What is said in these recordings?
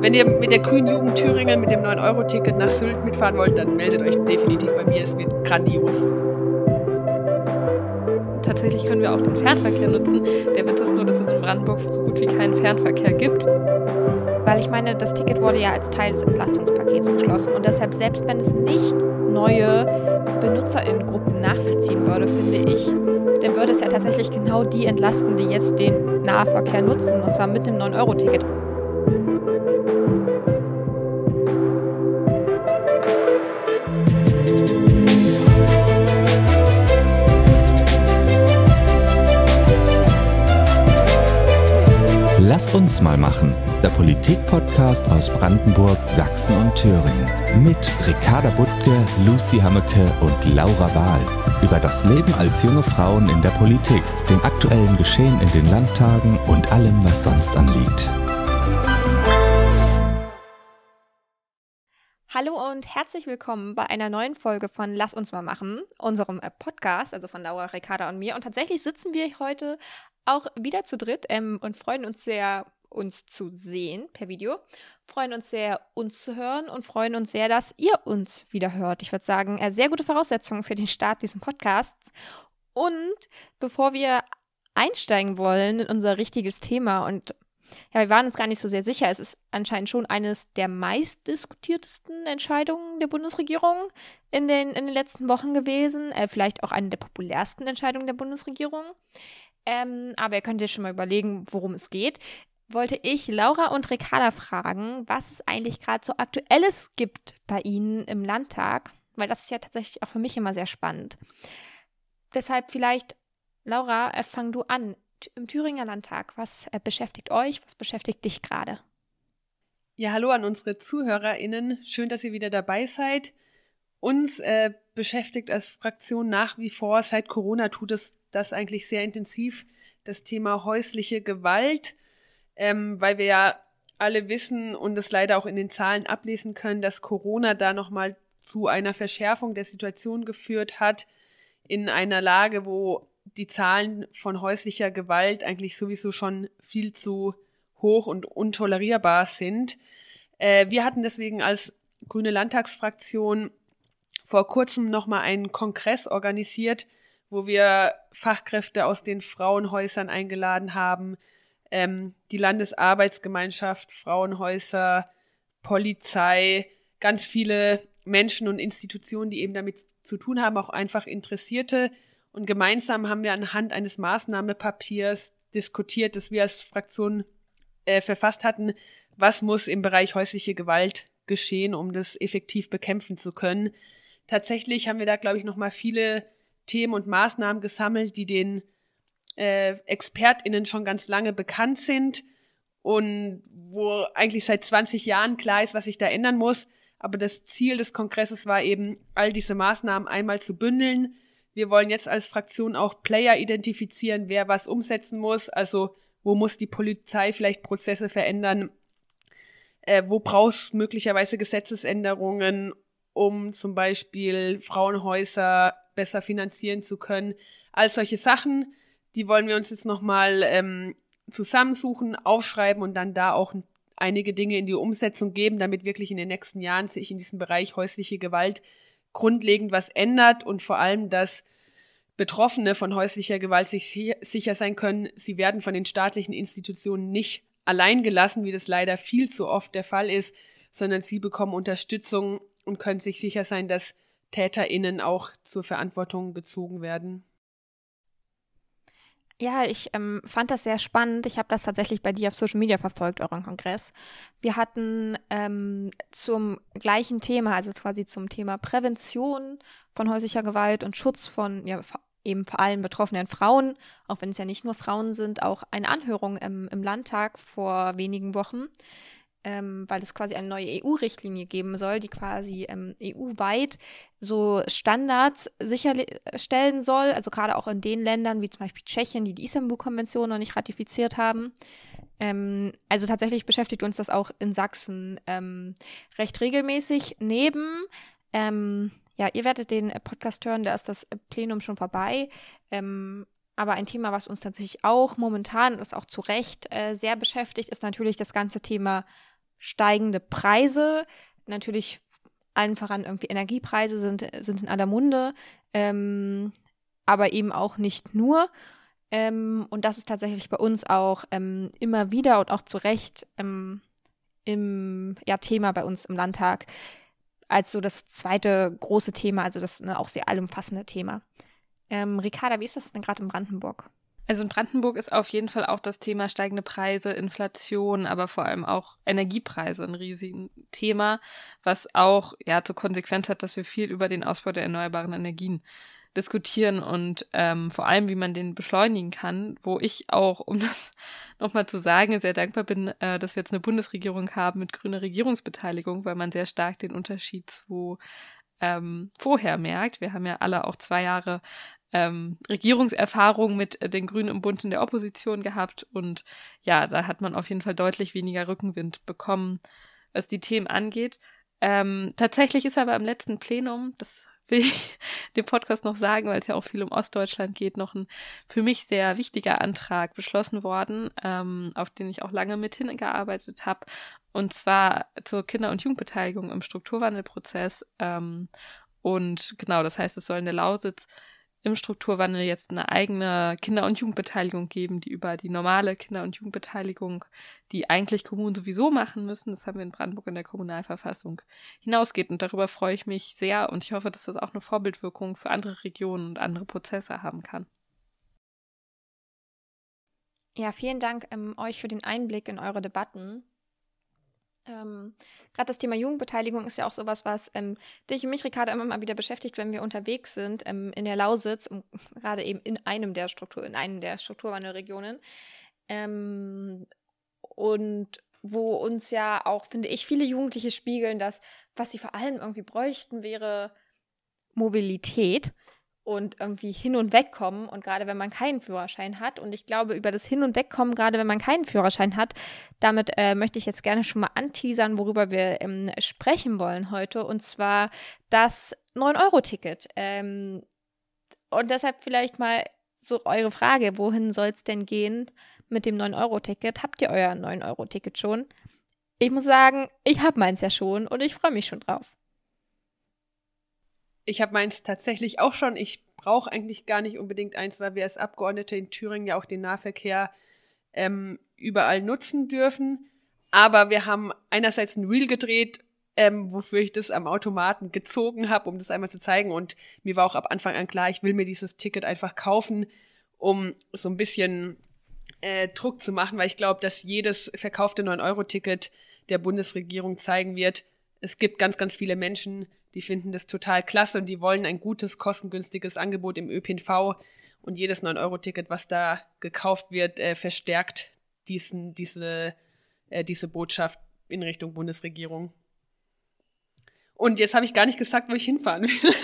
Wenn ihr mit der Grünen Jugend Thüringen mit dem 9-Euro-Ticket nach Sylt mitfahren wollt, dann meldet euch definitiv bei mir. Es wird grandios. Tatsächlich können wir auch den Fernverkehr nutzen. Der Witz ist nur, dass es in Brandenburg so gut wie keinen Fernverkehr gibt. Weil ich meine, das Ticket wurde ja als Teil des Entlastungspakets beschlossen. Und deshalb, selbst wenn es nicht neue BenutzerInnengruppen nach sich ziehen würde, finde ich, dann würde es ja tatsächlich genau die entlasten, die jetzt den Nahverkehr nutzen. Und zwar mit einem 9-Euro-Ticket. Lasst uns mal machen. Der Politik-Podcast aus Brandenburg, Sachsen und Thüringen. Mit Ricarda Buttke, Lucy Hammeke und Laura Wahl. Über das Leben als junge Frauen in der Politik, den aktuellen Geschehen in den Landtagen und allem, was sonst anliegt. Hallo und herzlich willkommen bei einer neuen Folge von Lass uns mal machen, unserem äh, Podcast, also von Laura, Ricarda und mir. Und tatsächlich sitzen wir heute auch wieder zu dritt ähm, und freuen uns sehr, uns zu sehen per Video. Freuen uns sehr, uns zu hören und freuen uns sehr, dass ihr uns wieder hört. Ich würde sagen, äh, sehr gute Voraussetzungen für den Start dieses Podcasts. Und bevor wir einsteigen wollen in unser richtiges Thema und ja, wir waren uns gar nicht so sehr sicher. Es ist anscheinend schon eines der meistdiskutiertesten Entscheidungen der Bundesregierung in den, in den letzten Wochen gewesen. Äh, vielleicht auch eine der populärsten Entscheidungen der Bundesregierung. Ähm, aber ihr könnt ja schon mal überlegen, worum es geht. Wollte ich Laura und Ricarda fragen, was es eigentlich gerade so Aktuelles gibt bei Ihnen im Landtag, weil das ist ja tatsächlich auch für mich immer sehr spannend. Deshalb vielleicht, Laura, äh, fang du an. Im Thüringer Landtag, was äh, beschäftigt euch, was beschäftigt dich gerade? Ja, hallo an unsere ZuhörerInnen. Schön, dass ihr wieder dabei seid. Uns äh, beschäftigt als Fraktion nach wie vor, seit Corona tut es das eigentlich sehr intensiv, das Thema häusliche Gewalt, ähm, weil wir ja alle wissen und es leider auch in den Zahlen ablesen können, dass Corona da nochmal zu einer Verschärfung der Situation geführt hat, in einer Lage, wo die Zahlen von häuslicher Gewalt eigentlich sowieso schon viel zu hoch und untolerierbar sind. Äh, wir hatten deswegen als Grüne Landtagsfraktion vor kurzem nochmal einen Kongress organisiert, wo wir Fachkräfte aus den Frauenhäusern eingeladen haben, ähm, die Landesarbeitsgemeinschaft, Frauenhäuser, Polizei, ganz viele Menschen und Institutionen, die eben damit zu tun haben, auch einfach Interessierte. Und gemeinsam haben wir anhand eines Maßnahmepapiers diskutiert, das wir als Fraktion äh, verfasst hatten, was muss im Bereich häusliche Gewalt geschehen, um das effektiv bekämpfen zu können. Tatsächlich haben wir da, glaube ich, nochmal viele Themen und Maßnahmen gesammelt, die den äh, ExpertInnen schon ganz lange bekannt sind und wo eigentlich seit 20 Jahren klar ist, was sich da ändern muss. Aber das Ziel des Kongresses war eben, all diese Maßnahmen einmal zu bündeln. Wir wollen jetzt als Fraktion auch Player identifizieren, wer was umsetzen muss. Also wo muss die Polizei vielleicht Prozesse verändern? Äh, wo brauchst möglicherweise Gesetzesänderungen, um zum Beispiel Frauenhäuser besser finanzieren zu können. All solche Sachen, die wollen wir uns jetzt nochmal ähm, zusammensuchen, aufschreiben und dann da auch einige Dinge in die Umsetzung geben, damit wirklich in den nächsten Jahren sich in diesem Bereich häusliche Gewalt grundlegend was ändert und vor allem, dass Betroffene von häuslicher Gewalt sich sicher sein können, sie werden von den staatlichen Institutionen nicht allein gelassen, wie das leider viel zu oft der Fall ist, sondern sie bekommen Unterstützung und können sich sicher sein, dass TäterInnen auch zur Verantwortung gezogen werden. Ja, ich ähm, fand das sehr spannend. Ich habe das tatsächlich bei dir auf Social Media verfolgt, euren Kongress. Wir hatten ähm, zum gleichen Thema, also quasi zum Thema Prävention von häuslicher Gewalt und Schutz von ja, eben vor allem betroffenen Frauen, auch wenn es ja nicht nur Frauen sind, auch eine Anhörung im, im Landtag vor wenigen Wochen ähm, weil es quasi eine neue EU-Richtlinie geben soll, die quasi ähm, EU-weit so Standards sicherstellen soll, also gerade auch in den Ländern wie zum Beispiel Tschechien, die die Istanbul-Konvention noch nicht ratifiziert haben. Ähm, also tatsächlich beschäftigt uns das auch in Sachsen ähm, recht regelmäßig. Neben ähm, ja, ihr werdet den Podcast hören, da ist das Plenum schon vorbei. Ähm, aber ein Thema, was uns tatsächlich auch momentan und auch zu Recht äh, sehr beschäftigt, ist natürlich das ganze Thema steigende Preise. Natürlich allen voran irgendwie Energiepreise sind, sind in aller Munde, ähm, aber eben auch nicht nur. Ähm, und das ist tatsächlich bei uns auch ähm, immer wieder und auch zu Recht ähm, im ja, Thema bei uns im Landtag als so das zweite große Thema, also das ne, auch sehr allumfassende Thema. Ähm, Ricarda, wie ist das denn gerade in Brandenburg? Also in Brandenburg ist auf jeden Fall auch das Thema steigende Preise, Inflation, aber vor allem auch Energiepreise ein riesiges Thema, was auch ja zur Konsequenz hat, dass wir viel über den Ausbau der erneuerbaren Energien diskutieren und ähm, vor allem, wie man den beschleunigen kann, wo ich auch, um das nochmal zu sagen, sehr dankbar bin, äh, dass wir jetzt eine Bundesregierung haben mit grüner Regierungsbeteiligung, weil man sehr stark den Unterschied zu ähm, vorher merkt. Wir haben ja alle auch zwei Jahre ähm, Regierungserfahrung mit äh, den Grünen im Bund in der Opposition gehabt und ja, da hat man auf jeden Fall deutlich weniger Rückenwind bekommen, was die Themen angeht. Ähm, tatsächlich ist aber im letzten Plenum, das will ich dem Podcast noch sagen, weil es ja auch viel um Ostdeutschland geht, noch ein für mich sehr wichtiger Antrag beschlossen worden, ähm, auf den ich auch lange mit hingearbeitet habe. Und zwar zur Kinder- und Jugendbeteiligung im Strukturwandelprozess. Ähm, und genau, das heißt, es soll in der Lausitz im Strukturwandel jetzt eine eigene Kinder- und Jugendbeteiligung geben, die über die normale Kinder- und Jugendbeteiligung, die eigentlich Kommunen sowieso machen müssen, das haben wir in Brandenburg in der Kommunalverfassung, hinausgeht. Und darüber freue ich mich sehr und ich hoffe, dass das auch eine Vorbildwirkung für andere Regionen und andere Prozesse haben kann. Ja, vielen Dank ähm, euch für den Einblick in eure Debatten. Ähm, Gerade das Thema Jugendbeteiligung ist ja auch sowas, was ähm, dich und mich, Ricarda, immer mal wieder beschäftigt, wenn wir unterwegs sind ähm, in der Lausitz, um, gerade eben in einem der Struktur, in einem der Strukturwandelregionen. Ähm, und wo uns ja auch, finde ich, viele Jugendliche spiegeln, dass was sie vor allem irgendwie bräuchten, wäre Mobilität und irgendwie hin und wegkommen. Und gerade wenn man keinen Führerschein hat, und ich glaube, über das Hin- und Wegkommen, gerade wenn man keinen Führerschein hat, damit äh, möchte ich jetzt gerne schon mal anteasern, worüber wir ähm, sprechen wollen heute, und zwar das 9-Euro-Ticket. Ähm, und deshalb vielleicht mal so eure Frage, wohin soll es denn gehen mit dem 9-Euro-Ticket? Habt ihr euer 9-Euro-Ticket schon? Ich muss sagen, ich habe meins ja schon und ich freue mich schon drauf. Ich habe meins tatsächlich auch schon. Ich brauche eigentlich gar nicht unbedingt eins, weil wir als Abgeordnete in Thüringen ja auch den Nahverkehr ähm, überall nutzen dürfen. Aber wir haben einerseits ein Reel gedreht, ähm, wofür ich das am Automaten gezogen habe, um das einmal zu zeigen. Und mir war auch ab Anfang an klar, ich will mir dieses Ticket einfach kaufen, um so ein bisschen äh, Druck zu machen, weil ich glaube, dass jedes verkaufte 9-Euro-Ticket der Bundesregierung zeigen wird, es gibt ganz, ganz viele Menschen, die finden das total klasse und die wollen ein gutes, kostengünstiges Angebot im ÖPNV. Und jedes 9-Euro-Ticket, was da gekauft wird, äh, verstärkt diesen, diese, äh, diese Botschaft in Richtung Bundesregierung. Und jetzt habe ich gar nicht gesagt, wo ich hinfahren will.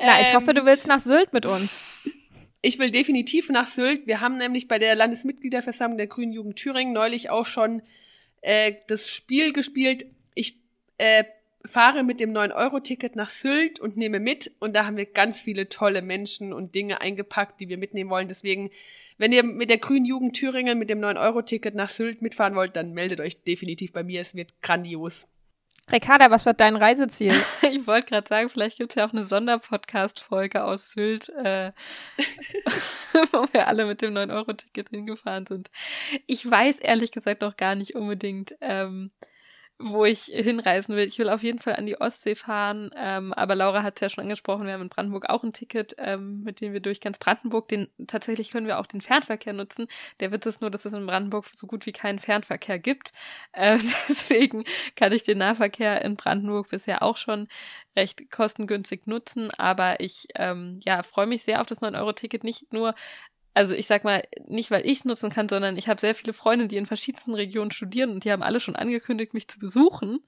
Ja, ich hoffe, du willst nach Sylt mit uns. Ich will definitiv nach Sylt. Wir haben nämlich bei der Landesmitgliederversammlung der Grünen Jugend Thüringen neulich auch schon äh, das Spiel gespielt. Ich äh, fahre mit dem 9-Euro-Ticket nach Sylt und nehme mit. Und da haben wir ganz viele tolle Menschen und Dinge eingepackt, die wir mitnehmen wollen. Deswegen, wenn ihr mit der Grünen Jugend Thüringen mit dem 9-Euro-Ticket nach Sylt mitfahren wollt, dann meldet euch definitiv bei mir. Es wird grandios. Ricarda, was wird dein Reiseziel? Ich wollte gerade sagen, vielleicht gibt es ja auch eine Sonderpodcast-Folge aus Sylt, äh, wo wir alle mit dem 9-Euro-Ticket hingefahren sind. Ich weiß ehrlich gesagt noch gar nicht unbedingt, ähm, wo ich hinreisen will. Ich will auf jeden Fall an die Ostsee fahren, ähm, aber Laura hat es ja schon angesprochen, wir haben in Brandenburg auch ein Ticket, ähm, mit dem wir durch ganz Brandenburg, den tatsächlich können wir auch den Fernverkehr nutzen. Der Witz ist nur, dass es in Brandenburg so gut wie keinen Fernverkehr gibt. Ähm, deswegen kann ich den Nahverkehr in Brandenburg bisher auch schon recht kostengünstig nutzen, aber ich ähm, ja, freue mich sehr auf das 9-Euro-Ticket, nicht nur also ich sag mal, nicht weil ich es nutzen kann, sondern ich habe sehr viele Freunde, die in verschiedensten Regionen studieren und die haben alle schon angekündigt, mich zu besuchen.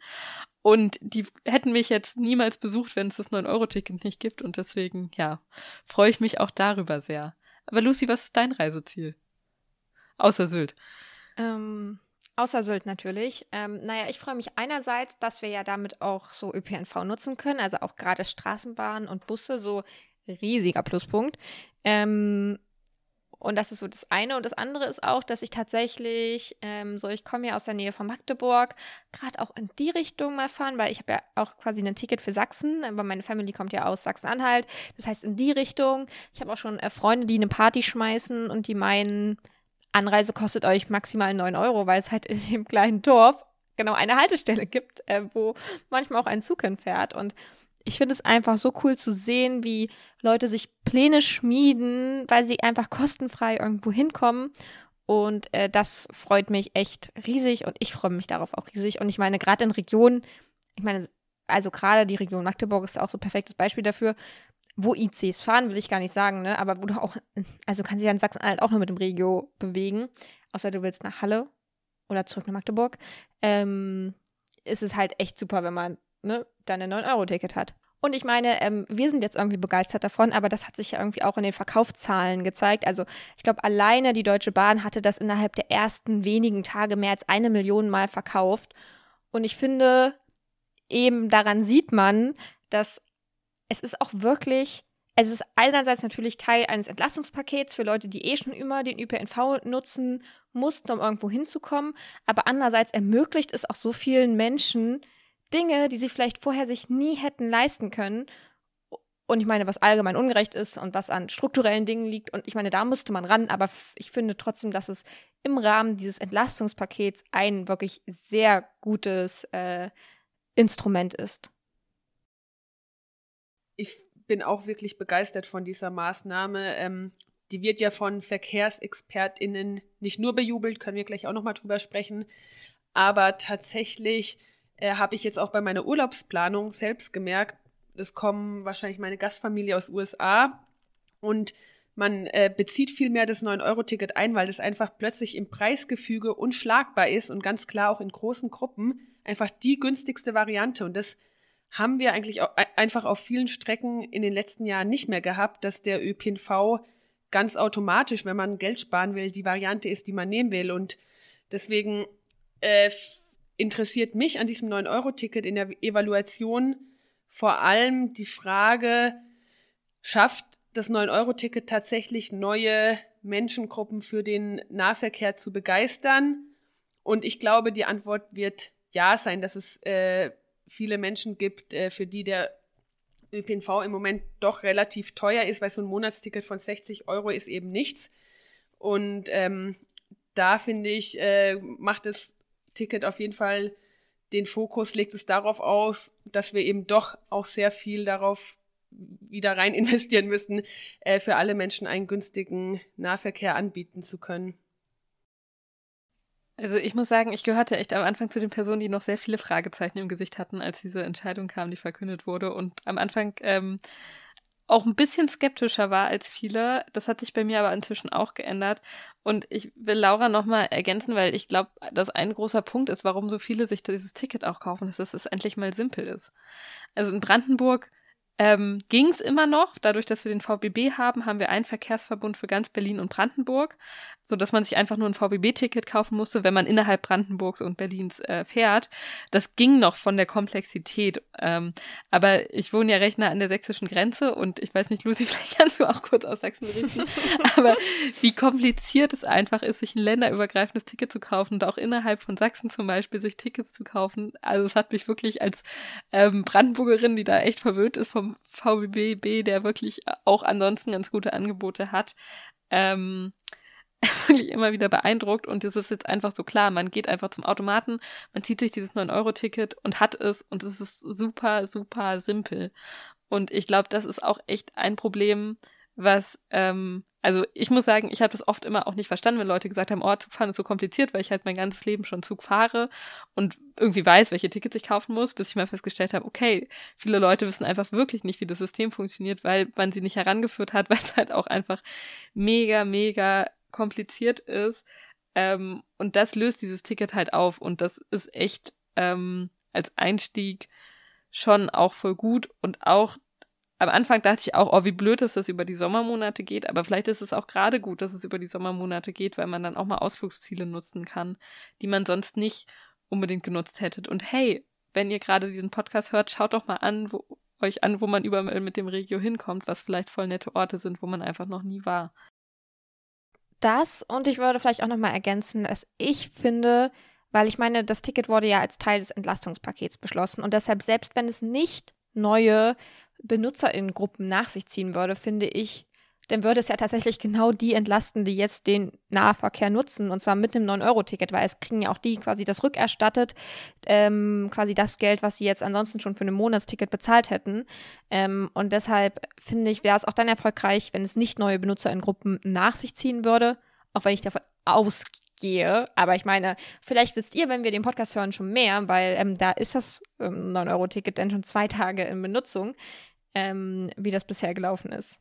Und die hätten mich jetzt niemals besucht, wenn es das 9-Euro-Ticket nicht gibt. Und deswegen, ja, freue ich mich auch darüber sehr. Aber Lucy, was ist dein Reiseziel? Außer Sylt. Ähm, außer Sylt natürlich. Ähm, naja, ich freue mich einerseits, dass wir ja damit auch so ÖPNV nutzen können, also auch gerade Straßenbahnen und Busse, so riesiger Pluspunkt. Ähm, Und das ist so das eine. Und das andere ist auch, dass ich tatsächlich, ähm, so ich komme ja aus der Nähe von Magdeburg, gerade auch in die Richtung mal fahren, weil ich habe ja auch quasi ein Ticket für Sachsen, aber meine Family kommt ja aus Sachsen-Anhalt. Das heißt in die Richtung. Ich habe auch schon äh, Freunde, die eine Party schmeißen und die meinen, Anreise kostet euch maximal 9 Euro, weil es halt in dem kleinen Dorf genau eine Haltestelle gibt, äh, wo manchmal auch ein Zug hinfährt. Und ich finde es einfach so cool zu sehen, wie Leute sich Pläne schmieden, weil sie einfach kostenfrei irgendwo hinkommen. Und äh, das freut mich echt riesig und ich freue mich darauf auch riesig. Und ich meine, gerade in Regionen, ich meine, also gerade die Region Magdeburg ist auch so ein perfektes Beispiel dafür, wo ICs fahren, will ich gar nicht sagen, ne? Aber wo du auch, also kannst du ja in Sachsen-Anhalt auch nur mit dem Regio bewegen, außer du willst nach Halle oder zurück nach Magdeburg. Ähm, ist es halt echt super, wenn man ne, dann ein 9-Euro-Ticket hat. Und ich meine, ähm, wir sind jetzt irgendwie begeistert davon, aber das hat sich ja irgendwie auch in den Verkaufszahlen gezeigt. Also ich glaube, alleine die Deutsche Bahn hatte das innerhalb der ersten wenigen Tage mehr als eine Million Mal verkauft. Und ich finde, eben daran sieht man, dass es ist auch wirklich, es ist einerseits natürlich Teil eines Entlastungspakets für Leute, die eh schon immer den ÖPNV nutzen mussten, um irgendwo hinzukommen, aber andererseits ermöglicht es auch so vielen Menschen, Dinge, die sie vielleicht vorher sich nie hätten leisten können. Und ich meine, was allgemein ungerecht ist und was an strukturellen Dingen liegt. Und ich meine, da müsste man ran. Aber ich finde trotzdem, dass es im Rahmen dieses Entlastungspakets ein wirklich sehr gutes äh, Instrument ist. Ich bin auch wirklich begeistert von dieser Maßnahme. Ähm, die wird ja von VerkehrsexpertInnen nicht nur bejubelt, können wir gleich auch nochmal drüber sprechen. Aber tatsächlich äh, habe ich jetzt auch bei meiner Urlaubsplanung selbst gemerkt, es kommen wahrscheinlich meine Gastfamilie aus USA und man äh, bezieht viel mehr das 9-Euro-Ticket ein, weil das einfach plötzlich im Preisgefüge unschlagbar ist und ganz klar auch in großen Gruppen einfach die günstigste Variante. Und das haben wir eigentlich auch einfach auf vielen Strecken in den letzten Jahren nicht mehr gehabt, dass der ÖPNV ganz automatisch, wenn man Geld sparen will, die Variante ist, die man nehmen will. Und deswegen äh, interessiert mich an diesem 9-Euro-Ticket in der Evaluation vor allem die Frage, schafft das 9-Euro-Ticket tatsächlich neue Menschengruppen für den Nahverkehr zu begeistern? Und ich glaube, die Antwort wird ja sein, dass es äh, viele Menschen gibt, äh, für die der ÖPNV im Moment doch relativ teuer ist, weil so ein Monatsticket von 60 Euro ist eben nichts. Und ähm, da finde ich, äh, macht es Ticket auf jeden Fall den Fokus legt es darauf aus, dass wir eben doch auch sehr viel darauf wieder rein investieren müssen, äh, für alle Menschen einen günstigen Nahverkehr anbieten zu können. Also ich muss sagen, ich gehörte echt am Anfang zu den Personen, die noch sehr viele Fragezeichen im Gesicht hatten, als diese Entscheidung kam, die verkündet wurde. Und am Anfang ähm, auch ein bisschen skeptischer war als viele. Das hat sich bei mir aber inzwischen auch geändert. Und ich will Laura nochmal ergänzen, weil ich glaube, dass ein großer Punkt ist, warum so viele sich dieses Ticket auch kaufen, ist, dass es endlich mal simpel ist. Also in Brandenburg ähm, ging es immer noch. Dadurch, dass wir den VBB haben, haben wir einen Verkehrsverbund für ganz Berlin und Brandenburg, so dass man sich einfach nur ein VBB-Ticket kaufen musste, wenn man innerhalb Brandenburgs und Berlins äh, fährt. Das ging noch von der Komplexität. Ähm, aber ich wohne ja recht nah an der sächsischen Grenze und ich weiß nicht, Lucy, vielleicht kannst du auch kurz aus Sachsen berichten. aber wie kompliziert es einfach ist, sich ein länderübergreifendes Ticket zu kaufen und auch innerhalb von Sachsen zum Beispiel sich Tickets zu kaufen. Also es hat mich wirklich als ähm, Brandenburgerin, die da echt verwöhnt ist vom VBB, der wirklich auch ansonsten ganz gute Angebote hat, ähm, wirklich immer wieder beeindruckt und es ist jetzt einfach so klar, man geht einfach zum Automaten, man zieht sich dieses 9-Euro-Ticket und hat es und es ist super, super simpel. Und ich glaube, das ist auch echt ein Problem, was ähm, also ich muss sagen, ich habe das oft immer auch nicht verstanden, wenn Leute gesagt haben, oh, Zugfahren ist so kompliziert, weil ich halt mein ganzes Leben schon Zug fahre und irgendwie weiß, welche Tickets ich kaufen muss, bis ich mal festgestellt habe, okay, viele Leute wissen einfach wirklich nicht, wie das System funktioniert, weil man sie nicht herangeführt hat, weil es halt auch einfach mega, mega kompliziert ist. Ähm, und das löst dieses Ticket halt auf und das ist echt ähm, als Einstieg schon auch voll gut und auch am Anfang dachte ich auch, oh, wie blöd ist, dass es über die Sommermonate geht, aber vielleicht ist es auch gerade gut, dass es über die Sommermonate geht, weil man dann auch mal Ausflugsziele nutzen kann, die man sonst nicht unbedingt genutzt hätte. Und hey, wenn ihr gerade diesen Podcast hört, schaut doch mal an, wo, euch an, wo man überall mit dem Regio hinkommt, was vielleicht voll nette Orte sind, wo man einfach noch nie war. Das und ich würde vielleicht auch nochmal ergänzen, dass ich finde, weil ich meine, das Ticket wurde ja als Teil des Entlastungspakets beschlossen und deshalb, selbst wenn es nicht neue BenutzerInnen-Gruppen nach sich ziehen würde, finde ich, dann würde es ja tatsächlich genau die entlasten, die jetzt den Nahverkehr nutzen, und zwar mit einem 9-Euro-Ticket, weil es kriegen ja auch die quasi das rückerstattet, ähm, quasi das Geld, was sie jetzt ansonsten schon für ein Monatsticket bezahlt hätten. Ähm, und deshalb finde ich, wäre es auch dann erfolgreich, wenn es nicht neue Benutzer in Gruppen nach sich ziehen würde, auch wenn ich davon ausgehe. Aber ich meine, vielleicht wisst ihr, wenn wir den Podcast hören, schon mehr, weil ähm, da ist das ähm, 9-Euro-Ticket dann schon zwei Tage in Benutzung, ähm, wie das bisher gelaufen ist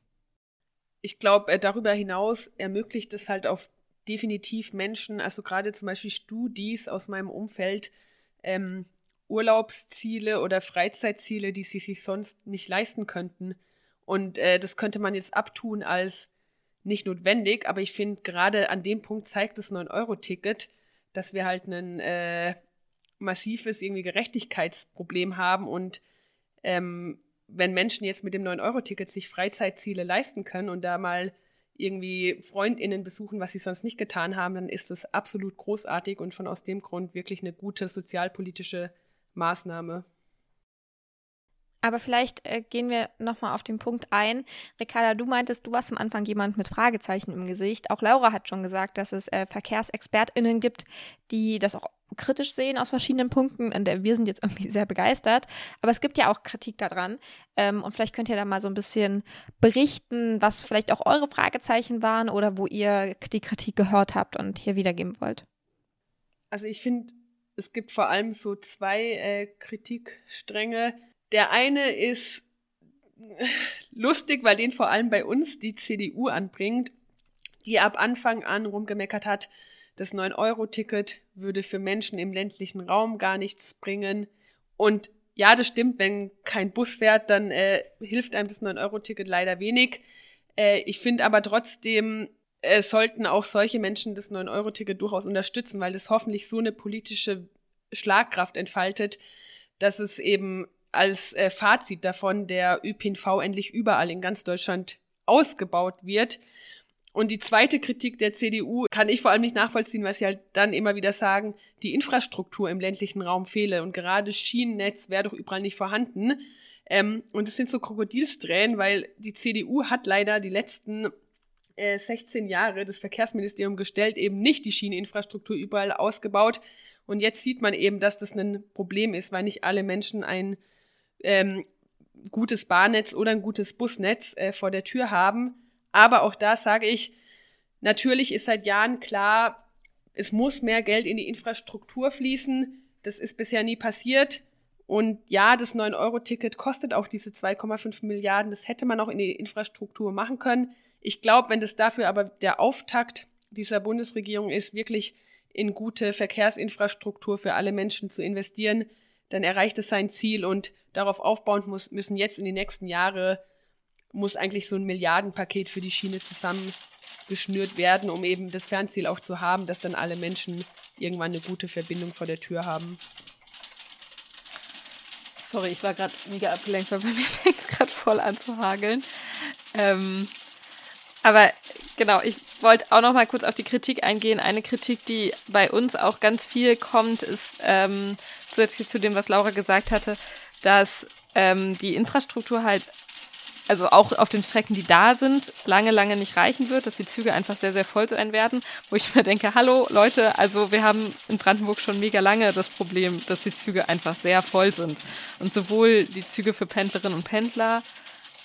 ich glaube, äh, darüber hinaus ermöglicht es halt auf definitiv Menschen, also gerade zum Beispiel Studis aus meinem Umfeld, ähm, Urlaubsziele oder Freizeitziele, die sie sich sonst nicht leisten könnten. Und äh, das könnte man jetzt abtun als nicht notwendig, aber ich finde, gerade an dem Punkt zeigt das 9-Euro-Ticket, dass wir halt ein äh, massives irgendwie Gerechtigkeitsproblem haben und ähm, wenn Menschen jetzt mit dem 9-Euro-Ticket sich Freizeitziele leisten können und da mal irgendwie FreundInnen besuchen, was sie sonst nicht getan haben, dann ist das absolut großartig und schon aus dem Grund wirklich eine gute sozialpolitische Maßnahme. Aber vielleicht äh, gehen wir nochmal auf den Punkt ein. Ricarda, du meintest, du warst am Anfang jemand mit Fragezeichen im Gesicht. Auch Laura hat schon gesagt, dass es äh, VerkehrsexpertInnen gibt, die das auch kritisch sehen aus verschiedenen Punkten. Und wir sind jetzt irgendwie sehr begeistert. Aber es gibt ja auch Kritik daran. Ähm, und vielleicht könnt ihr da mal so ein bisschen berichten, was vielleicht auch eure Fragezeichen waren oder wo ihr die Kritik gehört habt und hier wiedergeben wollt. Also ich finde, es gibt vor allem so zwei äh, Kritikstränge der eine ist lustig, weil den vor allem bei uns die CDU anbringt, die ab Anfang an rumgemeckert hat, das 9-Euro-Ticket würde für Menschen im ländlichen Raum gar nichts bringen. Und ja, das stimmt, wenn kein Bus fährt, dann äh, hilft einem das 9-Euro-Ticket leider wenig. Äh, ich finde aber trotzdem, äh, sollten auch solche Menschen das 9-Euro-Ticket durchaus unterstützen, weil es hoffentlich so eine politische Schlagkraft entfaltet, dass es eben als äh, Fazit davon der ÖPNV endlich überall in ganz Deutschland ausgebaut wird. Und die zweite Kritik der CDU kann ich vor allem nicht nachvollziehen, weil sie halt dann immer wieder sagen, die Infrastruktur im ländlichen Raum fehle und gerade Schienennetz wäre doch überall nicht vorhanden. Ähm, und es sind so Krokodilstränen, weil die CDU hat leider die letzten äh, 16 Jahre das Verkehrsministerium gestellt, eben nicht die Schieneninfrastruktur überall ausgebaut. Und jetzt sieht man eben, dass das ein Problem ist, weil nicht alle Menschen ein ähm, gutes Bahnnetz oder ein gutes Busnetz äh, vor der Tür haben. Aber auch da sage ich, natürlich ist seit Jahren klar, es muss mehr Geld in die Infrastruktur fließen. Das ist bisher nie passiert. Und ja, das 9-Euro-Ticket kostet auch diese 2,5 Milliarden. Das hätte man auch in die Infrastruktur machen können. Ich glaube, wenn das dafür aber der Auftakt dieser Bundesregierung ist, wirklich in gute Verkehrsinfrastruktur für alle Menschen zu investieren, dann erreicht es sein Ziel und darauf aufbauend muss, müssen jetzt in die nächsten Jahre, muss eigentlich so ein Milliardenpaket für die Schiene zusammengeschnürt werden, um eben das Fernziel auch zu haben, dass dann alle Menschen irgendwann eine gute Verbindung vor der Tür haben. Sorry, ich war gerade mega abgelenkt, weil bei mir fängt gerade voll an zu hageln. Ähm, aber genau, ich wollte auch noch mal kurz auf die Kritik eingehen. Eine Kritik, die bei uns auch ganz viel kommt, ist ähm, zusätzlich zu dem, was Laura gesagt hatte, dass ähm, die Infrastruktur halt, also auch auf den Strecken, die da sind, lange, lange nicht reichen wird, dass die Züge einfach sehr, sehr voll sein werden, wo ich mir denke, hallo Leute, also wir haben in Brandenburg schon mega lange das Problem, dass die Züge einfach sehr voll sind. Und sowohl die Züge für Pendlerinnen und Pendler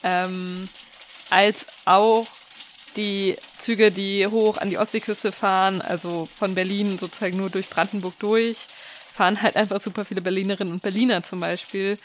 ähm, als auch die Züge, die hoch an die Ostseeküste fahren, also von Berlin sozusagen nur durch Brandenburg durch, fahren halt einfach super viele Berlinerinnen und Berliner zum Beispiel.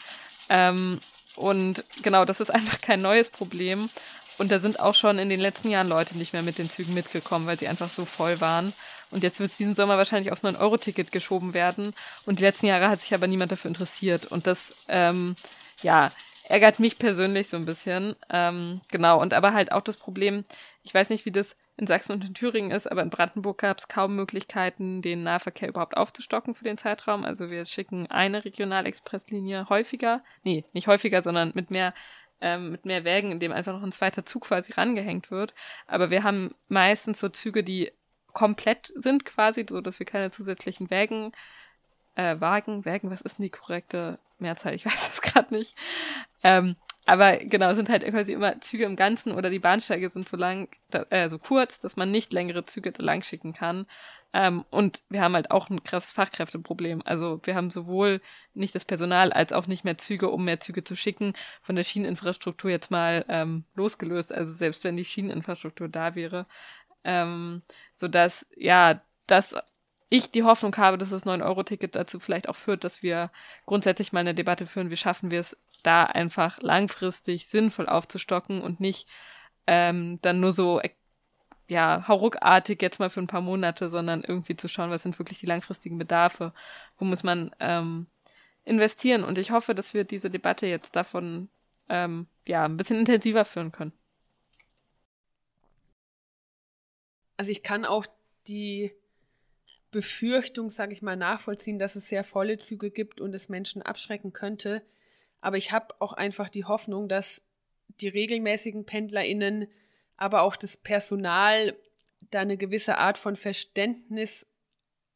Ähm, und genau, das ist einfach kein neues Problem. Und da sind auch schon in den letzten Jahren Leute nicht mehr mit den Zügen mitgekommen, weil sie einfach so voll waren. Und jetzt wird es diesen Sommer wahrscheinlich aufs 9-Euro-Ticket geschoben werden. Und die letzten Jahre hat sich aber niemand dafür interessiert. Und das, ähm, ja, ärgert mich persönlich so ein bisschen. Ähm, genau, und aber halt auch das Problem, ich weiß nicht, wie das in Sachsen und in Thüringen ist, aber in Brandenburg gab es kaum Möglichkeiten, den Nahverkehr überhaupt aufzustocken für den Zeitraum. Also wir schicken eine Regionalexpresslinie häufiger, nee, nicht häufiger, sondern mit mehr ähm, mit mehr Wägen, in dem einfach noch ein zweiter Zug quasi rangehängt wird. Aber wir haben meistens so Züge, die komplett sind quasi, so dass wir keine zusätzlichen Wägen, äh, Wagen, Wägen, was ist denn die korrekte Mehrzahl? Ich weiß das gerade nicht. Ähm, aber genau, sind halt quasi immer Züge im Ganzen oder die Bahnsteige sind so lang, äh, so kurz, dass man nicht längere Züge lang schicken kann. Ähm, und wir haben halt auch ein krasses Fachkräfteproblem. Also wir haben sowohl nicht das Personal als auch nicht mehr Züge, um mehr Züge zu schicken, von der Schieneninfrastruktur jetzt mal ähm, losgelöst. Also selbst wenn die Schieneninfrastruktur da wäre. Ähm, sodass, ja, dass ich die Hoffnung habe, dass das 9-Euro-Ticket dazu vielleicht auch führt, dass wir grundsätzlich mal eine Debatte führen, wie schaffen wir es, da einfach langfristig sinnvoll aufzustocken und nicht ähm, dann nur so ja, hauruckartig jetzt mal für ein paar Monate, sondern irgendwie zu schauen, was sind wirklich die langfristigen Bedarfe, wo muss man ähm, investieren. Und ich hoffe, dass wir diese Debatte jetzt davon ähm, ja ein bisschen intensiver führen können. Also ich kann auch die Befürchtung, sage ich mal, nachvollziehen, dass es sehr volle Züge gibt und es Menschen abschrecken könnte. Aber ich habe auch einfach die Hoffnung, dass die regelmäßigen PendlerInnen, aber auch das Personal da eine gewisse Art von Verständnis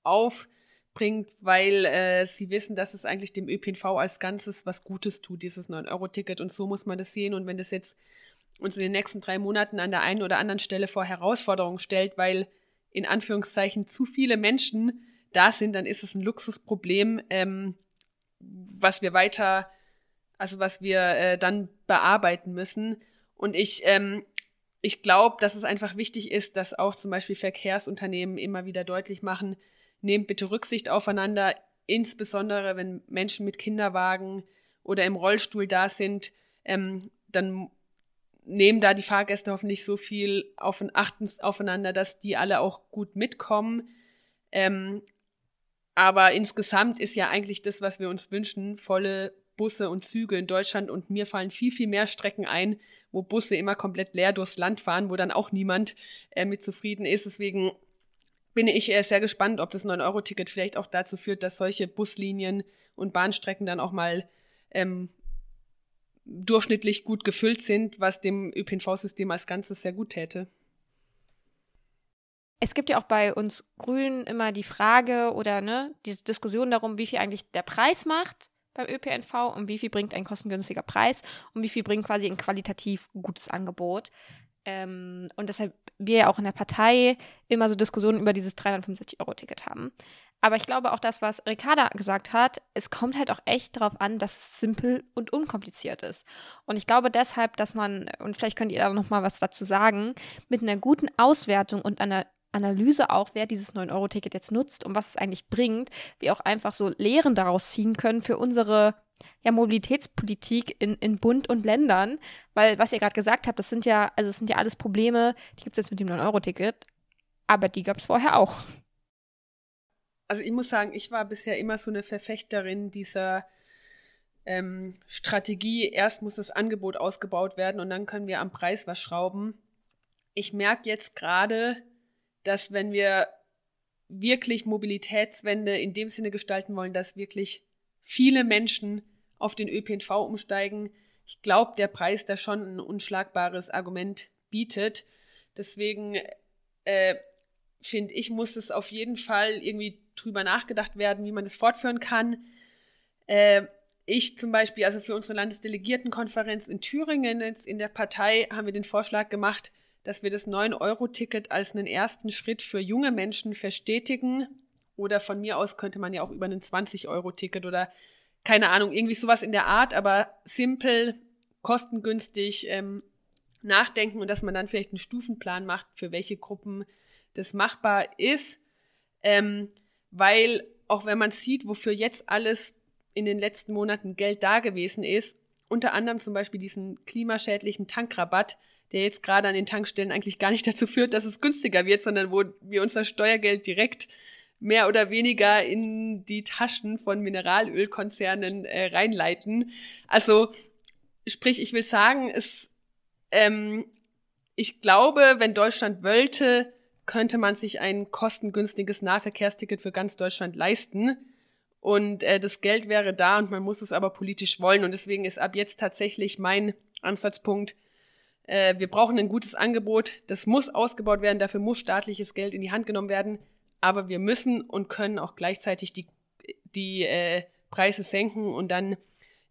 aufbringt, weil äh, sie wissen, dass es eigentlich dem ÖPNV als Ganzes was Gutes tut, dieses 9-Euro-Ticket. Und so muss man das sehen. Und wenn das jetzt uns in den nächsten drei Monaten an der einen oder anderen Stelle vor Herausforderungen stellt, weil in Anführungszeichen zu viele Menschen da sind, dann ist es ein Luxusproblem, ähm, was wir weiter also was wir äh, dann bearbeiten müssen. Und ich, ähm, ich glaube, dass es einfach wichtig ist, dass auch zum Beispiel Verkehrsunternehmen immer wieder deutlich machen, nehmt bitte Rücksicht aufeinander, insbesondere wenn Menschen mit Kinderwagen oder im Rollstuhl da sind, ähm, dann nehmen da die Fahrgäste hoffentlich so viel auf, achten aufeinander, dass die alle auch gut mitkommen. Ähm, aber insgesamt ist ja eigentlich das, was wir uns wünschen, volle Busse und Züge in Deutschland und mir fallen viel, viel mehr Strecken ein, wo Busse immer komplett leer durchs Land fahren, wo dann auch niemand äh, mit zufrieden ist. Deswegen bin ich äh, sehr gespannt, ob das 9-Euro-Ticket vielleicht auch dazu führt, dass solche Buslinien und Bahnstrecken dann auch mal ähm, durchschnittlich gut gefüllt sind, was dem ÖPNV-System als Ganzes sehr gut täte. Es gibt ja auch bei uns Grünen immer die Frage oder ne, diese Diskussion darum, wie viel eigentlich der Preis macht beim ÖPNV und wie viel bringt ein kostengünstiger Preis und wie viel bringt quasi ein qualitativ gutes Angebot. Ähm, und deshalb wir ja auch in der Partei immer so Diskussionen über dieses 365-Euro-Ticket haben. Aber ich glaube auch das, was Ricarda gesagt hat, es kommt halt auch echt darauf an, dass es simpel und unkompliziert ist. Und ich glaube deshalb, dass man, und vielleicht könnt ihr da noch mal was dazu sagen, mit einer guten Auswertung und einer Analyse auch, wer dieses 9-Euro-Ticket jetzt nutzt und was es eigentlich bringt, wir auch einfach so Lehren daraus ziehen können für unsere ja, Mobilitätspolitik in, in Bund und Ländern. Weil, was ihr gerade gesagt habt, das sind ja, also es sind ja alles Probleme, die gibt es jetzt mit dem 9-Euro-Ticket, aber die gab es vorher auch. Also ich muss sagen, ich war bisher immer so eine Verfechterin dieser ähm, Strategie, erst muss das Angebot ausgebaut werden und dann können wir am Preis was schrauben. Ich merke jetzt gerade, dass wenn wir wirklich Mobilitätswende in dem Sinne gestalten wollen, dass wirklich viele Menschen auf den ÖPNV umsteigen, ich glaube, der Preis da schon ein unschlagbares Argument bietet. Deswegen äh, finde ich, muss es auf jeden Fall irgendwie drüber nachgedacht werden, wie man das fortführen kann. Äh, ich zum Beispiel, also für unsere Landesdelegiertenkonferenz in Thüringen jetzt in der Partei haben wir den Vorschlag gemacht, dass wir das 9-Euro-Ticket als einen ersten Schritt für junge Menschen verstetigen. Oder von mir aus könnte man ja auch über ein 20-Euro-Ticket oder keine Ahnung, irgendwie sowas in der Art, aber simpel, kostengünstig ähm, nachdenken und dass man dann vielleicht einen Stufenplan macht, für welche Gruppen das machbar ist. Ähm, weil auch wenn man sieht, wofür jetzt alles in den letzten Monaten Geld da gewesen ist, unter anderem zum Beispiel diesen klimaschädlichen Tankrabatt, der jetzt gerade an den Tankstellen eigentlich gar nicht dazu führt, dass es günstiger wird, sondern wo wir unser Steuergeld direkt mehr oder weniger in die Taschen von Mineralölkonzernen äh, reinleiten. Also sprich, ich will sagen, es, ähm, ich glaube, wenn Deutschland wollte, könnte man sich ein kostengünstiges Nahverkehrsticket für ganz Deutschland leisten. Und äh, das Geld wäre da und man muss es aber politisch wollen. Und deswegen ist ab jetzt tatsächlich mein Ansatzpunkt. Äh, wir brauchen ein gutes Angebot, das muss ausgebaut werden, dafür muss staatliches Geld in die Hand genommen werden, aber wir müssen und können auch gleichzeitig die, die äh, Preise senken. Und dann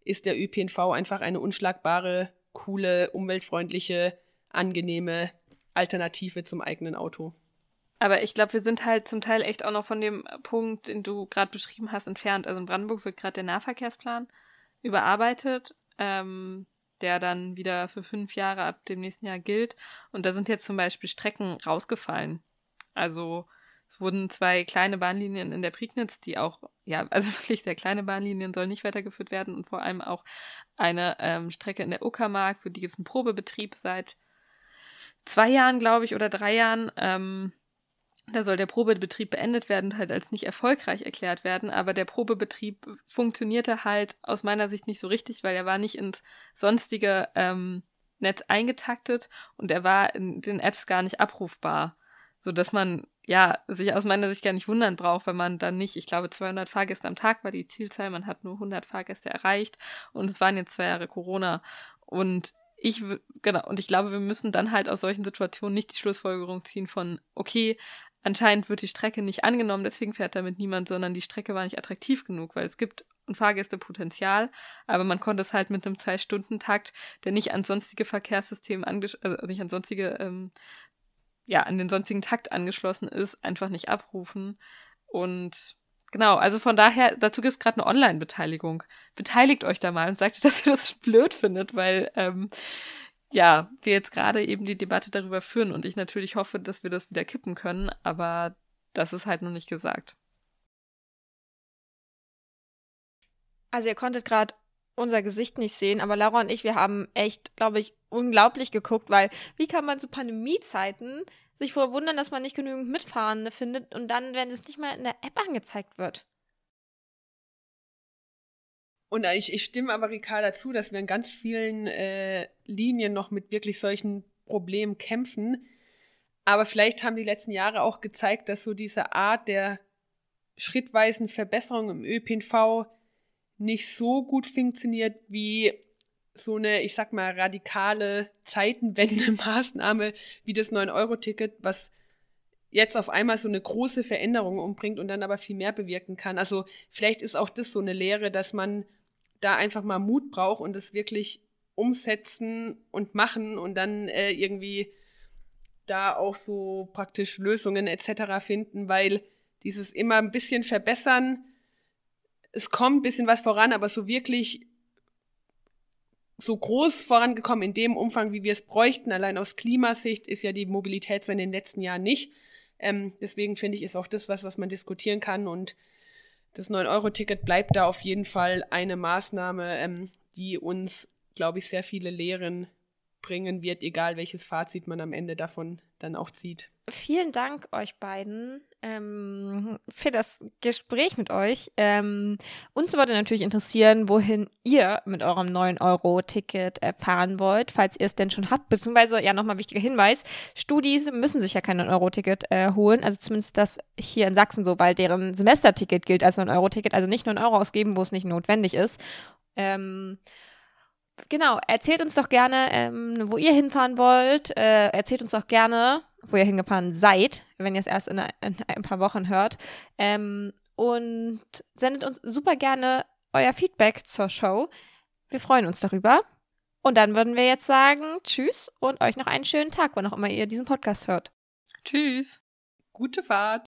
ist der ÖPNV einfach eine unschlagbare, coole, umweltfreundliche, angenehme Alternative zum eigenen Auto. Aber ich glaube, wir sind halt zum Teil echt auch noch von dem Punkt, den du gerade beschrieben hast, entfernt. Also in Brandenburg wird gerade der Nahverkehrsplan überarbeitet, ähm, der dann wieder für fünf Jahre ab dem nächsten Jahr gilt. Und da sind jetzt zum Beispiel Strecken rausgefallen. Also es wurden zwei kleine Bahnlinien in der Prignitz, die auch, ja, also wirklich sehr kleine Bahnlinien sollen nicht weitergeführt werden und vor allem auch eine ähm, Strecke in der Uckermark, für die gibt es einen Probebetrieb seit zwei Jahren, glaube ich, oder drei Jahren. Ähm, da soll der Probebetrieb beendet werden und halt als nicht erfolgreich erklärt werden. Aber der Probebetrieb funktionierte halt aus meiner Sicht nicht so richtig, weil er war nicht ins sonstige ähm, Netz eingetaktet und er war in den Apps gar nicht abrufbar. So dass man ja sich aus meiner Sicht gar nicht wundern braucht, wenn man dann nicht, ich glaube 200 Fahrgäste am Tag war die Zielzahl, man hat nur 100 Fahrgäste erreicht und es waren jetzt zwei Jahre Corona und ich, genau, und ich glaube, wir müssen dann halt aus solchen Situationen nicht die Schlussfolgerung ziehen von, okay, anscheinend wird die Strecke nicht angenommen, deswegen fährt damit niemand, sondern die Strecke war nicht attraktiv genug, weil es gibt ein Fahrgästepotenzial, aber man konnte es halt mit einem Zwei-Stunden-Takt, der nicht an sonstige Verkehrssysteme angeschlossen, also nicht an sonstige, ähm, ja, an den sonstigen Takt angeschlossen ist, einfach nicht abrufen. Und genau, also von daher, dazu gibt es gerade eine Online-Beteiligung. Beteiligt euch da mal und sagt, dass ihr das blöd findet, weil ähm, ja, wir jetzt gerade eben die Debatte darüber führen und ich natürlich hoffe, dass wir das wieder kippen können, aber das ist halt noch nicht gesagt. Also ihr konntet gerade unser Gesicht nicht sehen, aber Laura und ich, wir haben echt, glaube ich, unglaublich geguckt, weil wie kann man zu Pandemiezeiten sich verwundern, dass man nicht genügend Mitfahrende findet und dann, wenn es nicht mal in der App angezeigt wird? Und ich, ich stimme aber Ricarda zu, dass wir in ganz vielen äh, Linien noch mit wirklich solchen Problemen kämpfen. Aber vielleicht haben die letzten Jahre auch gezeigt, dass so diese Art der schrittweisen Verbesserung im ÖPNV nicht so gut funktioniert wie so eine, ich sag mal, radikale Zeitenwende-Maßnahme wie das 9-Euro-Ticket, was jetzt auf einmal so eine große Veränderung umbringt und dann aber viel mehr bewirken kann. Also vielleicht ist auch das so eine Lehre, dass man da einfach mal Mut braucht und es wirklich umsetzen und machen und dann äh, irgendwie da auch so praktisch Lösungen etc. finden, weil dieses immer ein bisschen verbessern, es kommt ein bisschen was voran, aber so wirklich so groß vorangekommen in dem Umfang, wie wir es bräuchten, allein aus Klimasicht, ist ja die Mobilität in den letzten Jahren nicht. Ähm, deswegen finde ich, ist auch das was, was man diskutieren kann und das 9-Euro-Ticket bleibt da auf jeden Fall eine Maßnahme, ähm, die uns, glaube ich, sehr viele Lehren bringen wird, egal welches Fazit man am Ende davon dann auch zieht. Vielen Dank euch beiden ähm, für das Gespräch mit euch. Ähm, uns würde natürlich interessieren, wohin ihr mit eurem 9-Euro-Ticket äh, fahren wollt, falls ihr es denn schon habt. Beziehungsweise, ja, nochmal wichtiger Hinweis, Studis müssen sich ja kein 9-Euro-Ticket äh, holen. Also zumindest das hier in Sachsen so, weil deren Semesterticket gilt als 9-Euro-Ticket. Also nicht 9 Euro ausgeben, wo es nicht notwendig ist. Ähm, genau, erzählt uns doch gerne, ähm, wo ihr hinfahren wollt. Äh, erzählt uns doch gerne, wo ihr hingefahren seid, wenn ihr es erst in, in, ein paar Wochen hört. Ähm, und sendet uns super gerne euer Feedback zur Show. Wir freuen uns darüber. Und dann würden wir jetzt sagen, tschüss und euch noch einen schönen Tag, wann auch immer ihr diesen Podcast hört. Tschüss. Gute Fahrt.